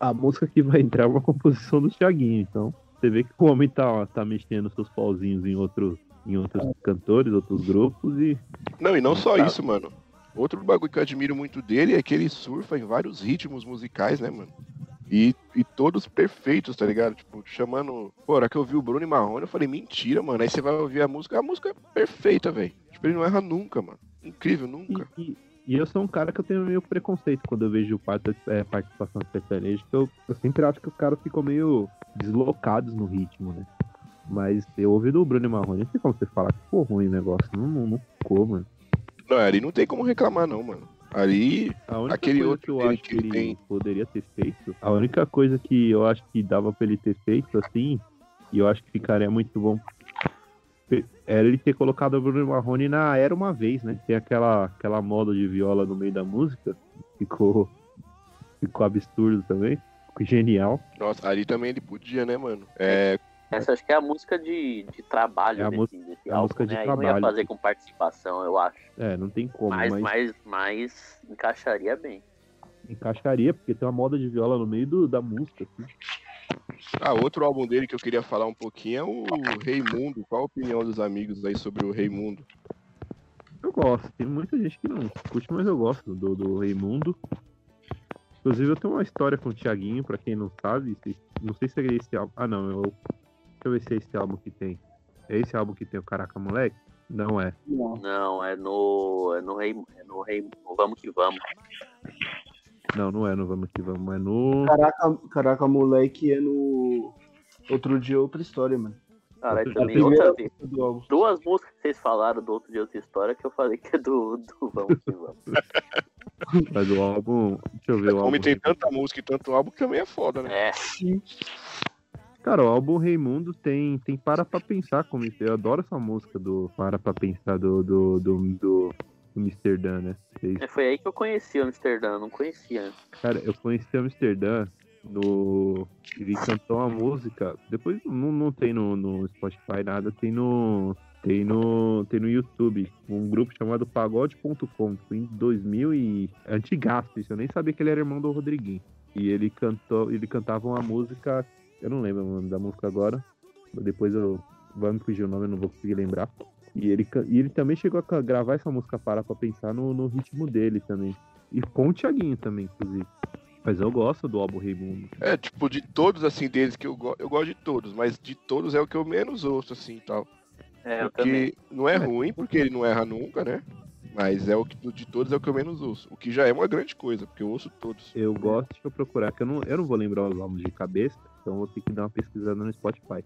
a música que vai entrar é uma composição do Thiaguinho. Então, você vê que o homem tá, tá mexendo seus pauzinhos em, outro, em outros cantores, outros grupos. E Não, e não só Tá. isso, mano. Outro bagulho que eu admiro muito dele é que ele surfa em vários ritmos musicais, né, mano? E, e todos perfeitos, tá ligado? Tipo, chamando. Pô, hora que eu vi o Bruno e Marrone, eu falei, mentira, mano. Aí você vai ouvir a música, a música é perfeita, velho. Tipo, ele não erra nunca, mano. Incrível, nunca. E, e- e eu sou um cara que eu tenho meio preconceito quando eu vejo parte- é, participação que eu, eu sempre acho que os caras ficam meio deslocados no ritmo, né? Mas eu ouvi do Bruno e Marrone, não tem como você falar que ficou ruim o negócio. Não, não, não ficou, mano. Não, ali não tem como reclamar, não, mano. Ali, Aquele coisa outro que eu acho que ele tem- poderia ter feito, a única coisa que eu acho que dava pra ele ter feito assim, e eu acho que ficaria muito bom, era ele ter colocado o Bruno Marrone na Era Uma Vez, né? Tem aquela, aquela moda de viola no meio da música, ficou, ficou absurdo também, ficou genial. nossa, ali também ele podia, né, mano? É, Essa acho que é a música de, de trabalho É a desse, música- desse é a álbum, música de né? Aí não ia trabalho. fazer com participação, eu acho. É, não tem como, Mas, mas, mas, mas encaixaria bem. encaixaria, porque tem uma moda de viola no meio do- da música. assim. Ah, outro álbum dele que eu queria falar um pouquinho é o Raimundo. Qual a opinião dos amigos aí sobre o Raimundo? Eu gosto, tem muita gente que não curte, mas eu gosto do, do Raimundo. Inclusive, eu tenho uma história com o Thiaguinho, pra quem não sabe. se- não sei se é esse álbum. Ah, não, eu, deixa eu ver se é esse álbum que tem. É esse álbum que tem o Caraca Moleque? Não é. Não. Não, é no. É no Rei. É no Rei. no Vamos que vamos. Não, não é no Vamos Que Vamos, é no. Caraca, caraca, moleque, é no. Outro dia, outra história, mano. Cara, Outra- também outra vez. Álbum. Duas músicas que vocês falaram do outro dia outra história que eu falei que é do, do Vamos que vamos. Mas o álbum. Deixa eu ver o álbum. Como tem tanta música e tanto álbum que também é foda, né? É, Cara, o álbum Raimundo tem, tem Para Pra Pensar como Eu adoro essa música do Para Pra Pensar do, do, do, do, Dan, né? Vocês é, foi aí que eu conheci o Amsterdã, eu não conhecia. Cara, eu conheci Amsterdã no. Ele cantou uma música. Depois não, não tem no, no Spotify nada, tem no. Tem no, tem no YouTube, um grupo chamado Pagode.com, foi em 2000 e... Antigaço, isso, eu nem sabia que ele era irmão do Rodriguinho. E ele cantou, ele cantava uma música, eu não lembro o nome da música agora, depois eu... Vai me fugir o nome, eu não vou conseguir lembrar. E ele, e ele também chegou a gravar essa música para pra pensar no, no ritmo dele também. E com o Thiaguinho também, inclusive. Mas eu gosto do álbum Raimundo. É, tipo, de todos, assim, deles que eu gosto, eu gosto de todos, mas de todos é o que eu menos ouço, assim, tal. É, eu também. Porque não é ruim, porque ele não erra nunca, né? Mas é o que de todos é o que eu menos ouço. O que já é uma grande coisa, porque eu ouço todos. Eu gosto, eu procurar, que eu não, eu não vou lembrar os álbuns de cabeça, então eu vou ter que dar uma pesquisada no Spotify.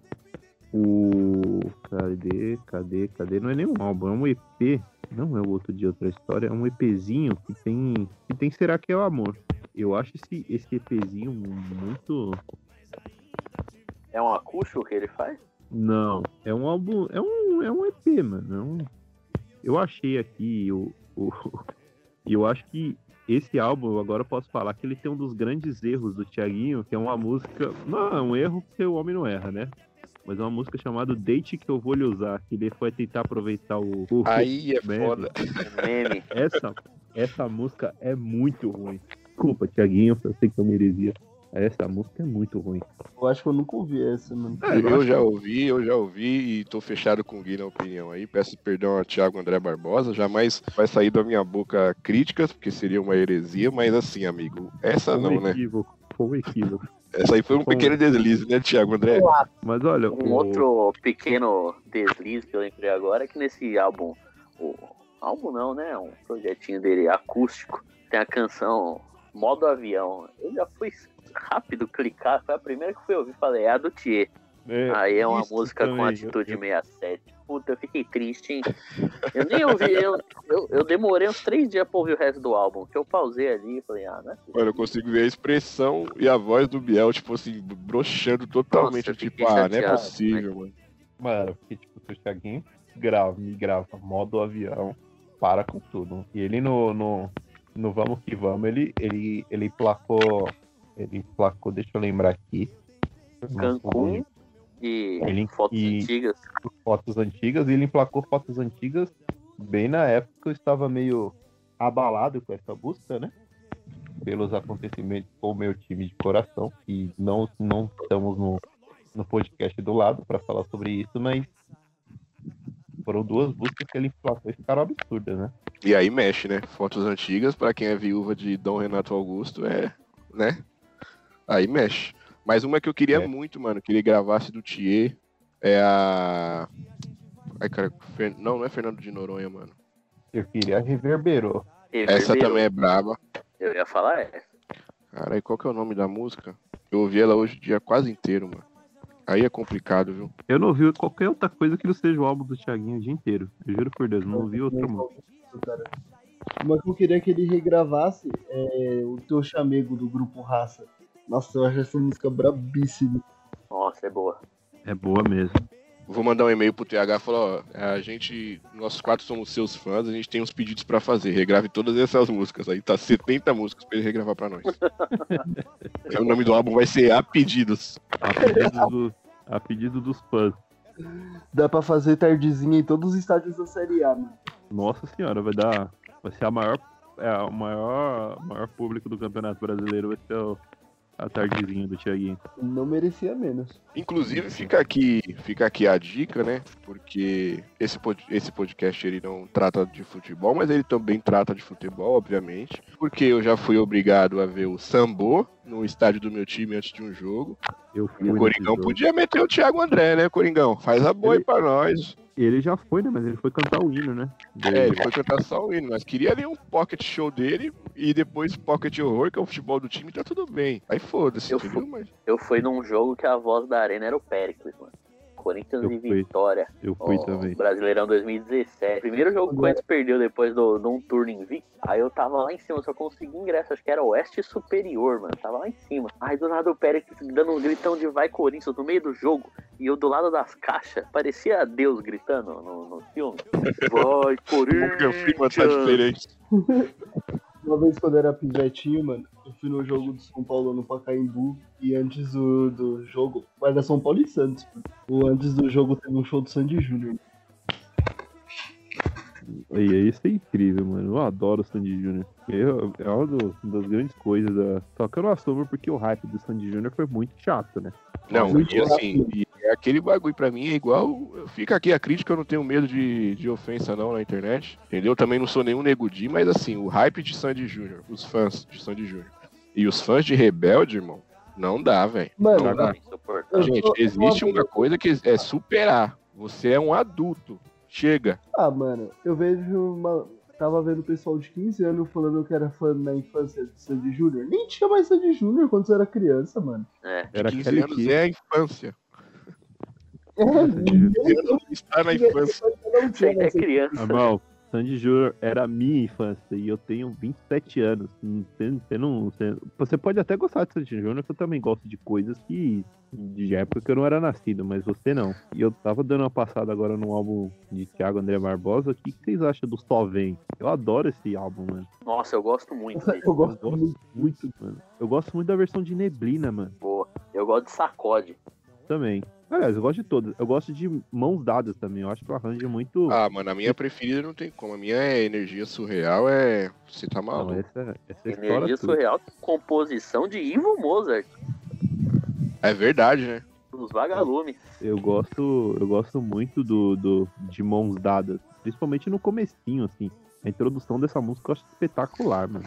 O. Cadê, cadê, cadê? Não é nenhum álbum, é um EP. Não é o outro de outra história, é um EPzinho que tem. Que tem Será que é o Amor? Eu acho esse, esse EPzinho muito. É um acústico que ele faz? Não, é um álbum. É um, é um EP, mano. é um- Eu achei aqui o. o... Eu acho que esse álbum, eu agora posso falar que ele tem um dos grandes erros do Thiaguinho, que é uma música. Não, é um erro porque o homem não erra, né? Mas é uma música chamada Date que eu vou lhe usar, que ele foi tentar aproveitar o. o Aí é meme. foda. Meme. Essa, essa música é muito ruim. Desculpa, Thiaguinho, eu sei que eu merecia. Essa música é muito ruim. Eu acho que eu nunca ouvi essa, mano. É, eu já que- ouvi, eu já ouvi e tô fechado com o Gui na opinião aí. Peço perdão a Thiago André Barbosa. Jamais vai sair da minha boca críticas, porque seria uma heresia, mas assim, amigo, essa Foi um não, né? equívoco. Foi um equívoco. Essa aí foi um pequeno deslize, né, Thiago André? Mas olha, Um o- outro pequeno deslize que eu lembrei agora é que nesse álbum, o álbum não, né? Um projetinho dele acústico, tem a canção Modo Avião. Eu já fui rápido clicar, foi a primeira que fui ouvir, falei, é a do Thier. é, Aí é uma música com também, atitude eu- 67. Puta, eu fiquei triste, hein? Eu nem ouvi, eu, eu, eu demorei uns três dias pra ouvir o resto do álbum, que eu pausei ali e falei, ah, né? Mano, eu consigo ver a expressão e a voz do Biel, tipo assim, broxando totalmente. Nossa, eu tipo, ah, não é possível, mano. Mano, porque tipo, se o Thiaguinho grava, me grava modo avião, para com tudo. E ele no, no, no Vamos Que Vamos, ele, ele, ele emplacou. Ele emplacou, deixa eu lembrar aqui. Cancún e Ele- fotos e- antigas. Fotos antigas, e ele emplacou fotos antigas bem na época que eu estava meio abalado com essa busca, né? Pelos acontecimentos com o meu time de coração. E não, não estamos no, no podcast do lado para falar sobre isso, mas foram duas buscas que ele emplacou e ficaram absurdas, né? E aí mexe, né? Fotos antigas, pra quem é viúva de Dom Renato Augusto, é, né? Aí mexe. Mas uma que eu queria É. muito, mano, que ele gravasse do Thier é a. Ai, cara, Fer- não, não é Fernando de Noronha, mano. Eu queria reverberou. Essa Reverberou. também é braba. Eu ia falar essa. Caralho, qual que é o nome da música? Eu ouvi ela hoje o dia quase inteiro, mano. Aí é complicado, viu? Eu não ouvi qualquer outra coisa que não seja o álbum do Thiaguinho o dia inteiro. Eu juro por Deus, não ouvi outra música. Cara. Uma que eu queria que ele regravasse é o Teu Chamego do grupo Raça. Nossa, eu acho essa música brabíssima. Nossa, é boa. É boa mesmo. Vou mandar um e-mail pro TH e falar, ó, a gente, nós quatro somos seus fãs, a gente tem uns pedidos pra fazer. Regrave todas essas músicas. Aí tá 70 músicas pra ele regravar pra nós. o nome do álbum vai ser A Pedidos. A pedido, do- a pedido dos fãs. Dá pra fazer tardezinha em todos os estádios da Série A, mano. Nossa senhora, vai dar. Vai ser a maior. É, o maior, maior público do Campeonato Brasileiro vai ser o- a tardezinha do Thiaguinho. Não merecia menos. Inclusive, fica aqui, fica aqui a dica, né? Porque esse, pod- esse podcast ele não trata de futebol, mas ele também trata de futebol, obviamente. Porque eu já fui obrigado a ver o Sambô no estádio do meu time antes de um jogo. Eu E fui o Coringão podia meter o Thiago André, né, Coringão? Faz a boa aí Ele- pra nós. Ele já foi, né? Mas ele foi cantar o hino, né? É, ele foi cantar só o hino, mas queria ali um pocket show dele e depois pocket horror, que é o futebol do time, tá tudo bem. Aí foda-se, Eu entendeu? Mas Eu fui num jogo que a voz da arena era o Pericles, mano. Corinthians Eu e fui. Vitória. Eu fui também. Brasileirão 2017. Primeiro jogo que o Corinthians perdeu depois do, de um turno invicto. Aí eu tava lá em cima, só consegui ingresso. Acho que era Oeste Superior, mano. Tava lá em cima. Aí do lado o Pérez dando um gritão de vai Corinthians no meio do jogo. E eu do lado das caixas. Parecia Deus gritando no, no filme. Vai tá Corinthians! diferente. Uma vez quando eu era pivetinho, mano, fui no jogo do São Paulo no Pacaembu e antes do, do jogo, vai dar São Paulo e Santos. O antes do jogo teve um show do Sandy Júnior. E isso é incrível, mano. Eu adoro o Sandy Júnior. Eu- É uma do- das grandes coisas da. Só que eu não assumo porque o hype do Sandy Júnior foi muito chato, né? Não, Muito e assim, e é aquele bagulho pra mim é igual. Fica aqui a crítica, eu não tenho medo de, de ofensa não na internet. Entendeu? Também não sou nenhum negudi, mas assim, o hype de Sandy Júnior, os fãs de Sandy Júnior e os fãs de Rebelde, irmão, não dá, velho. Mano, Não dá. Insuportável. Gente, existe uma coisa que é superar. Você é um adulto. Chega. Ah, mano, eu vejo uma. Tava vendo o pessoal de 15 anos falando que era fã na infância de Sandy Júnior. Nem tinha mais Sandy Júnior quando você era criança, mano. É. Era 15 aquele anos que. é a infância. É, Está na infância. É criança. Normal, Sandy Júnior era a minha infância e eu tenho 27 anos. Você, você não, você, você pode até gostar de Sandy Júnior, que eu também gosto de coisas que. de época que eu não era nascido, mas você não. E eu tava dando uma passada agora no álbum de Thiago André Barbosa. O que, que vocês acham do Só Vem? Eu adoro esse álbum, mano. Nossa, eu gosto muito. Eu gosto Eu gosto muito. muito, mano. Eu gosto muito da versão de Neblina, mano. Boa. Eu gosto de sacode. Também. Aliás, eu gosto de todas. Eu gosto de Mãos Dadas também. Eu acho que o arranjo é muito. Ah, mano, a minha preferida não tem como. A minha é energia surreal, é. Você tá não, maluco. essa, essa história Energia tudo. surreal. Composição de Ivo Mozart. É verdade, né? Dos vagalumes. Eu gosto, eu gosto muito do, do de Mãos Dadas, principalmente no comecinho, assim. A introdução dessa música eu acho espetacular, mano.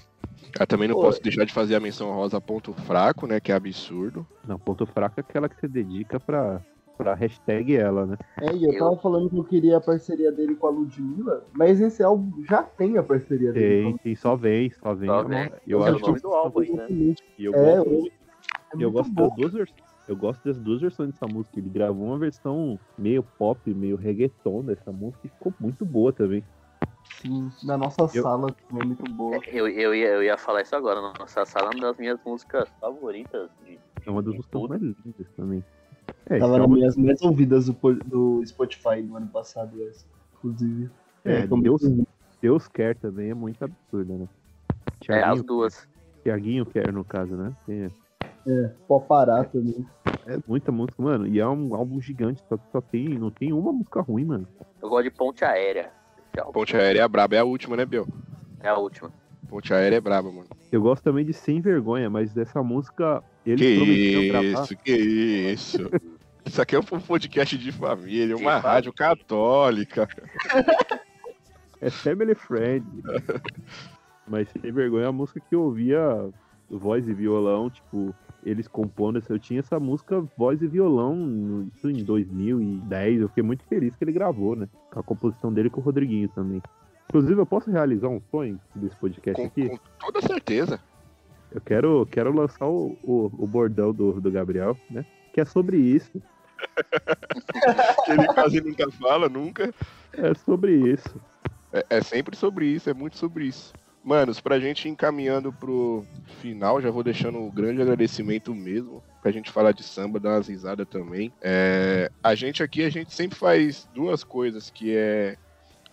Eu também não Pô. posso deixar de fazer a menção rosa ponto fraco, né? Que é absurdo. Não, ponto fraco é aquela que você dedica pra, pra hashtag ela, né? É, e eu tava falando que eu queria a parceria dele com a Ludmilla, mas esse álbum já tem a parceria dele. Tem, tem só vem, só vem. Só é vem. Eu é acho nome que do álbum aí, né? e eu É, gosto, o- é eu gosto das duas versões. Eu gosto das duas versões dessa música. Ele gravou uma versão meio pop, meio reggaeton dessa música e ficou muito boa também. Sim, na nossa Eu- sala também é muito boa. Eu, eu, ia, eu ia falar isso agora. Nossa sala é uma das minhas músicas favoritas. De, É uma das músicas mais lindas também. É, Tava é nas uma- minhas mais ouvidas do, do Spotify do ano passado, inclusive. É, como- Deus, Deus quer também é muito absurda, né? É, as Thiaguinho, duas. Thiaguinho quer, no caso, né? Tem- É, pode parar também. É muita música, mano. E é um álbum gigante, só que só tem, não tem uma música ruim, mano. Eu gosto de Ponte Aérea. Ponte aérea é braba, é a última, né, Biel? É a última. Ponte aérea é braba, mano. Eu gosto também de Sem Vergonha, mas dessa música eles Que prometiam gravar. isso, que isso. Isso aqui é um podcast de família, uma De rádio católica. É Family Friend. mas Sem Vergonha é a música que eu ouvia voz e violão, tipo, eles compondo, eu tinha essa música voz e violão isso em 2010, eu fiquei muito feliz que ele gravou, né? Com a composição dele com o Rodriguinho também. Inclusive, eu posso realizar um sonho desse podcast Com, aqui? com toda certeza. Eu quero, quero lançar o, o, o bordão do, do Gabriel, né? Que é sobre isso. Que ele quase nunca fala, nunca. É sobre isso. É, é sempre sobre isso, é muito sobre isso. Manos, pra gente encaminhando pro final, já vou deixando um grande agradecimento mesmo. Pra gente falar de samba, dar umas risadas também. É, a gente aqui, a gente sempre faz duas coisas, que é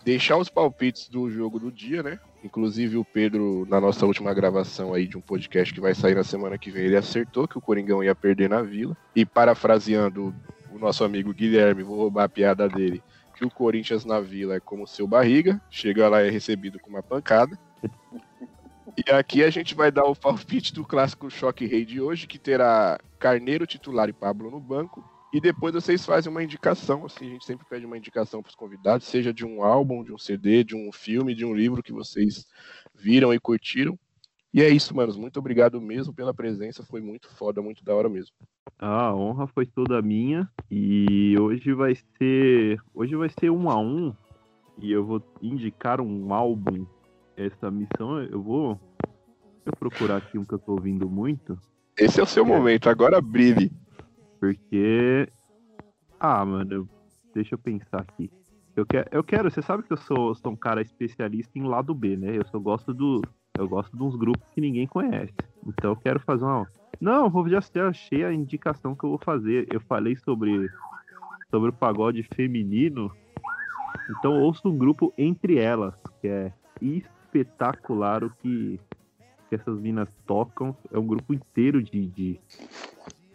deixar os palpites do jogo do dia, né? Inclusive o Pedro, na nossa última gravação aí de um podcast que vai sair na semana que vem, ele acertou que o Coringão ia perder na Vila. E parafraseando o nosso amigo Guilherme, vou roubar a piada dele, que o Corinthians na Vila é como seu barriga, chega lá e é recebido com uma pancada. E aqui a gente vai dar o palpite do clássico Choque Rei de hoje, que terá Carneiro titular e Pablo no banco. E depois vocês fazem uma indicação, assim, a gente sempre pede uma indicação para os convidados, seja de um álbum, de um CD, de um filme, de um livro que vocês viram e curtiram. E é isso, manos. Muito obrigado mesmo pela presença. Foi muito foda, muito da hora mesmo. A honra foi toda minha e hoje vai ser hoje vai ser um a um e eu vou indicar um álbum. Essa missão eu vou eu procurar aqui um que eu tô ouvindo muito Esse é o seu momento, agora brilhe. porque ah mano deixa eu pensar aqui. Eu quero, eu quero, você sabe que eu sou, sou um cara especialista em lado B, né? Eu só gosto do eu gosto de uns grupos que ninguém conhece. Então eu quero fazer uma Não, vou- já achei a indicação que eu vou fazer. Eu falei sobre sobre o pagode feminino. Então ouço um grupo entre elas, que é espetacular o que, que essas minas tocam. É um grupo inteiro de, de,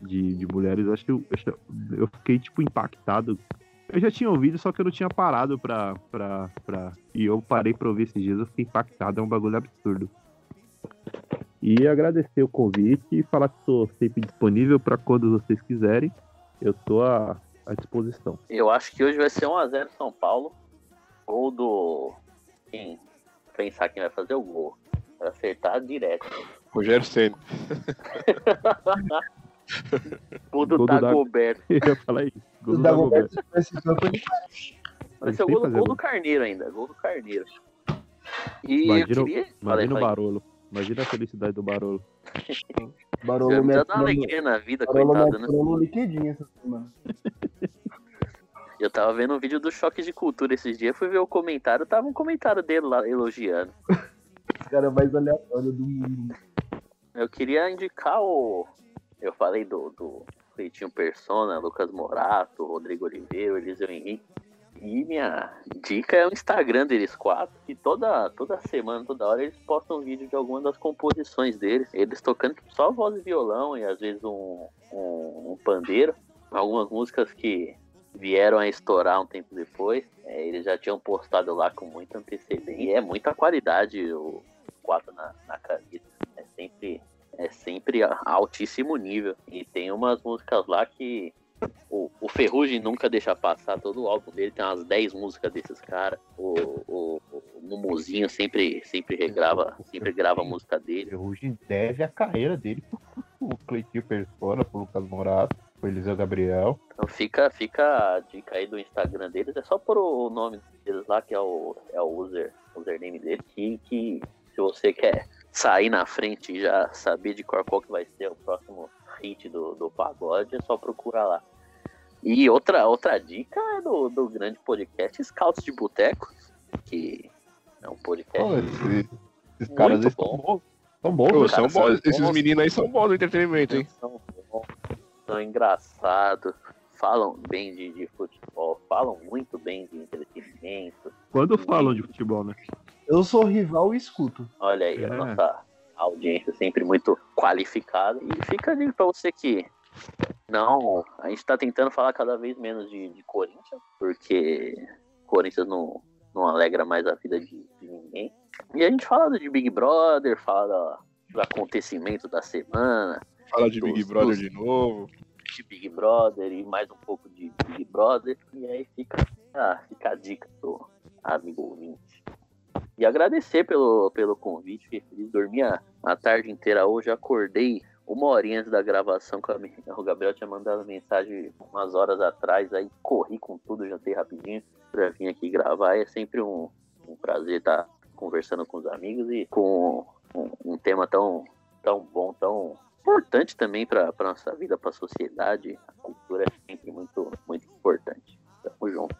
de, de mulheres. Acho que eu, eu fiquei tipo impactado. Eu já tinha ouvido, só que eu não tinha parado pra, pra, pra. E eu parei pra ouvir esses dias, eu fiquei impactado, é um bagulho absurdo. E agradecer o convite e falar que estou sempre disponível para quando vocês quiserem. Eu tô à, à disposição. Eu acho que hoje vai ser 1x0 São Paulo. Gol do. Pensar quem vai fazer o gol. Vai acertar direto. Rogério Senna. Gol do Gol do Dago- Dagoberto. Eu ia falar isso. Gol O do Dagoberto vai campo, ser o gol, do- gol gol. do Carneiro ainda. Gol do Carneiro. E Imagina, eu queria. Imagina o. Barolo. Imagina a felicidade do Barolo. Barolo mete dá uma alegria na vida, Barolo coitado, né? no liquidinho essa semana. Eu tava vendo um vídeo do Choque de Cultura esses dias, fui ver o comentário, tava um comentário dele lá elogiando. Esse cara é mais aleatório do mundo. Eu queria indicar o. Eu falei do, do Cleitinho Persona, Lucas Morato, Rodrigo Oliveira, Eliseu Henrique. E minha dica é o Instagram deles quatro, que toda, toda semana, toda hora, eles postam vídeo de alguma das composições deles. Eles tocando só voz e violão e às vezes um, um, um pandeiro. Algumas músicas que vieram a estourar um tempo depois. É, eles já tinham postado lá com muita antecedência. E é muita qualidade o quatro na, na caneta. É sempre, é sempre altíssimo nível. E tem umas músicas lá que o, o Ferrugem nunca deixa passar todo o álbum dele. Tem umas 10 músicas desses caras. O, o, o Mumuzinho sempre, sempre regrava, sempre grava a música dele. Ferrugem deve a carreira dele pro Cleitinho Persona, pro Lucas Morato, pro Eliseu Gabriel. Então fica, fica a dica aí do Instagram deles. É só por o nome deles lá, que é o, é o user, username dele, que, que se você quer sair na frente e já saber de qual, qual que vai ser o próximo hit do, do pagode, é só procurar lá. E outra, outra dica é do, do grande podcast Scouts de Boteco, que é um podcast Pô, esses, esses caras muito eles bom. são bons. São bons, Pô, né, são cara? bons, esses meninos aí são bons no entretenimento, hein? São, são engraçados, falam bem de, de futebol, falam muito bem de entretenimento. Quando falam de futebol, né? Eu sou rival e escuto. Olha aí, É. a nossa audiência sempre muito qualificada. E fica ali pra você que não. A gente tá tentando falar cada vez menos de, de Corinthians, porque Corinthians não, não alegra mais a vida de, de ninguém. E a gente fala de Big Brother, fala do acontecimento da semana, Fala de Big Brother de novo. de Big Brother e mais um pouco de Big Brother. E aí fica, ah, fica a dica do amigo ouvinte. E agradecer pelo, pelo convite, fiquei feliz. Dormi a, a tarde inteira hoje, acordei uma horinha antes da gravação, com a minha- o Gabriel tinha mandado mensagem umas horas atrás, aí corri com tudo, jantei rapidinho pra vir aqui gravar. É sempre um, um prazer estar conversando com os amigos e com um, um tema tão, tão bom, tão importante também para a nossa vida, para a sociedade. A cultura é sempre muito, muito importante. Tamo junto.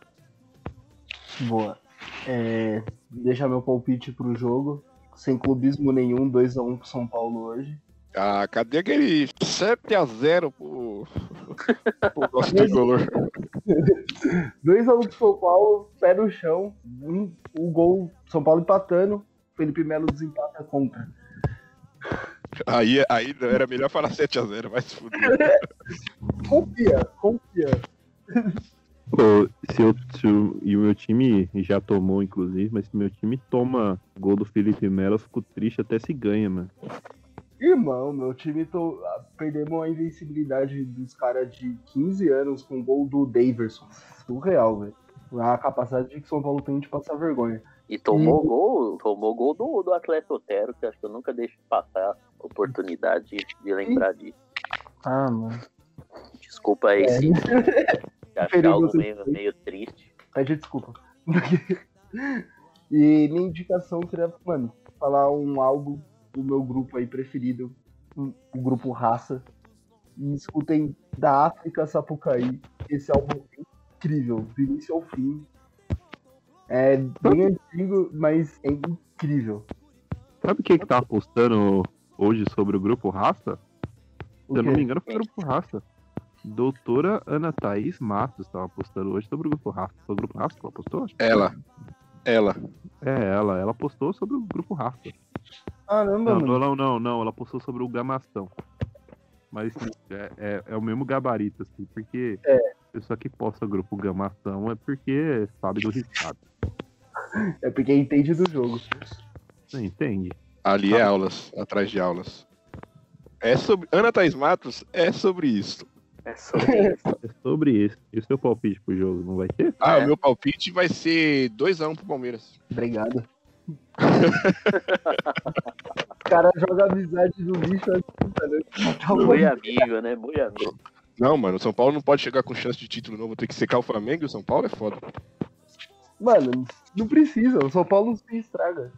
Boa. É, deixar meu palpite pro jogo. Sem clubismo nenhum, 2x1 pro São Paulo hoje. Ah, cadê aquele 7x0 pro, pro nosso tricolor? 2x1 pro São Paulo, pé no chão. Um, o gol, São Paulo empatando. Felipe Melo desempata contra. Aí, aí era melhor falar 7x0, vai se fuder. Confia, confia. Pô, se eu, se o- e o meu time já tomou, inclusive, mas se meu time toma gol do Felipe Melo, eu fico triste até se ganha, mano. Irmão, meu time tô, ah, perdemos a invencibilidade dos caras de 15 anos com o gol do Daverson. Surreal, velho. A capacidade de que São Paulo tem de passar vergonha. E tomou E- gol, tomou gol do, do atleta Otero, que acho que eu nunca deixo passar oportunidade de, lembrar disso. Ah, mano. Desculpa aí É. se achar Feriu algo meio, meio triste. Pede desculpa. e minha indicação eu queria, mano, falar um álbum do meu grupo aí preferido, o o grupo Raça. E escutem da África Sapucaí. Esse álbum é incrível, do início ao fim. É bem antigo, mas é incrível. Sabe o que que tava postando hoje sobre o grupo Raça? O Se eu não me engano, foi o grupo Raça. Doutora Ana Thaís Matos tava postando hoje sobre o grupo Raça. Foi o grupo Raça que ela postou? Acho que Ela. Ela. É, ela. Ela postou sobre o grupo Raça. Caramba, Não, mano. não, não, não, não. Ela postou sobre o Gamação. Mas é, é, é o mesmo gabarito, assim, porque É. a pessoa que posta grupo Gamação é porque sabe do resultado. É porque entende do jogo. Entende? Ali é aulas, atrás de aulas. É sobre. Ana Thaís Matos é sobre isso. É sobre isso. É sobre isso. E o seu palpite pro jogo, não vai ter? Ah, É. o meu palpite vai ser 2x1 pro Palmeiras. Obrigado. O cara joga amizade no lixo assim, tá ligado? Tá. Muito amigo, né? Muito amigo. Não, mano, o São Paulo não pode chegar com chance de título novo, tem que secar o Flamengo e o São Paulo é foda. Mano, não precisa, o São Paulo se estraga.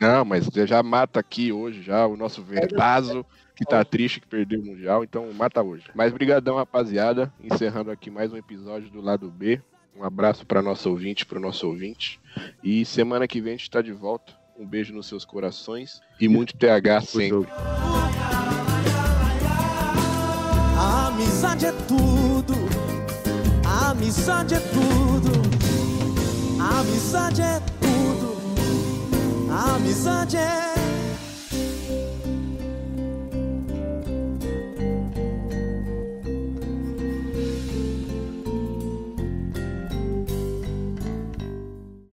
Não, mas você já mata aqui hoje já o nosso Verdazo, que tá triste que perdeu o Mundial, então mata hoje. Mas brigadão, rapaziada, encerrando aqui mais um episódio do Lado B. Um abraço para nosso ouvinte, para o nosso ouvinte. E semana que vem a gente tá de volta. Um beijo nos seus corações e muito TH sempre. A amizade é tudo. A amizade é tudo. A amizade é tudo. Amizade é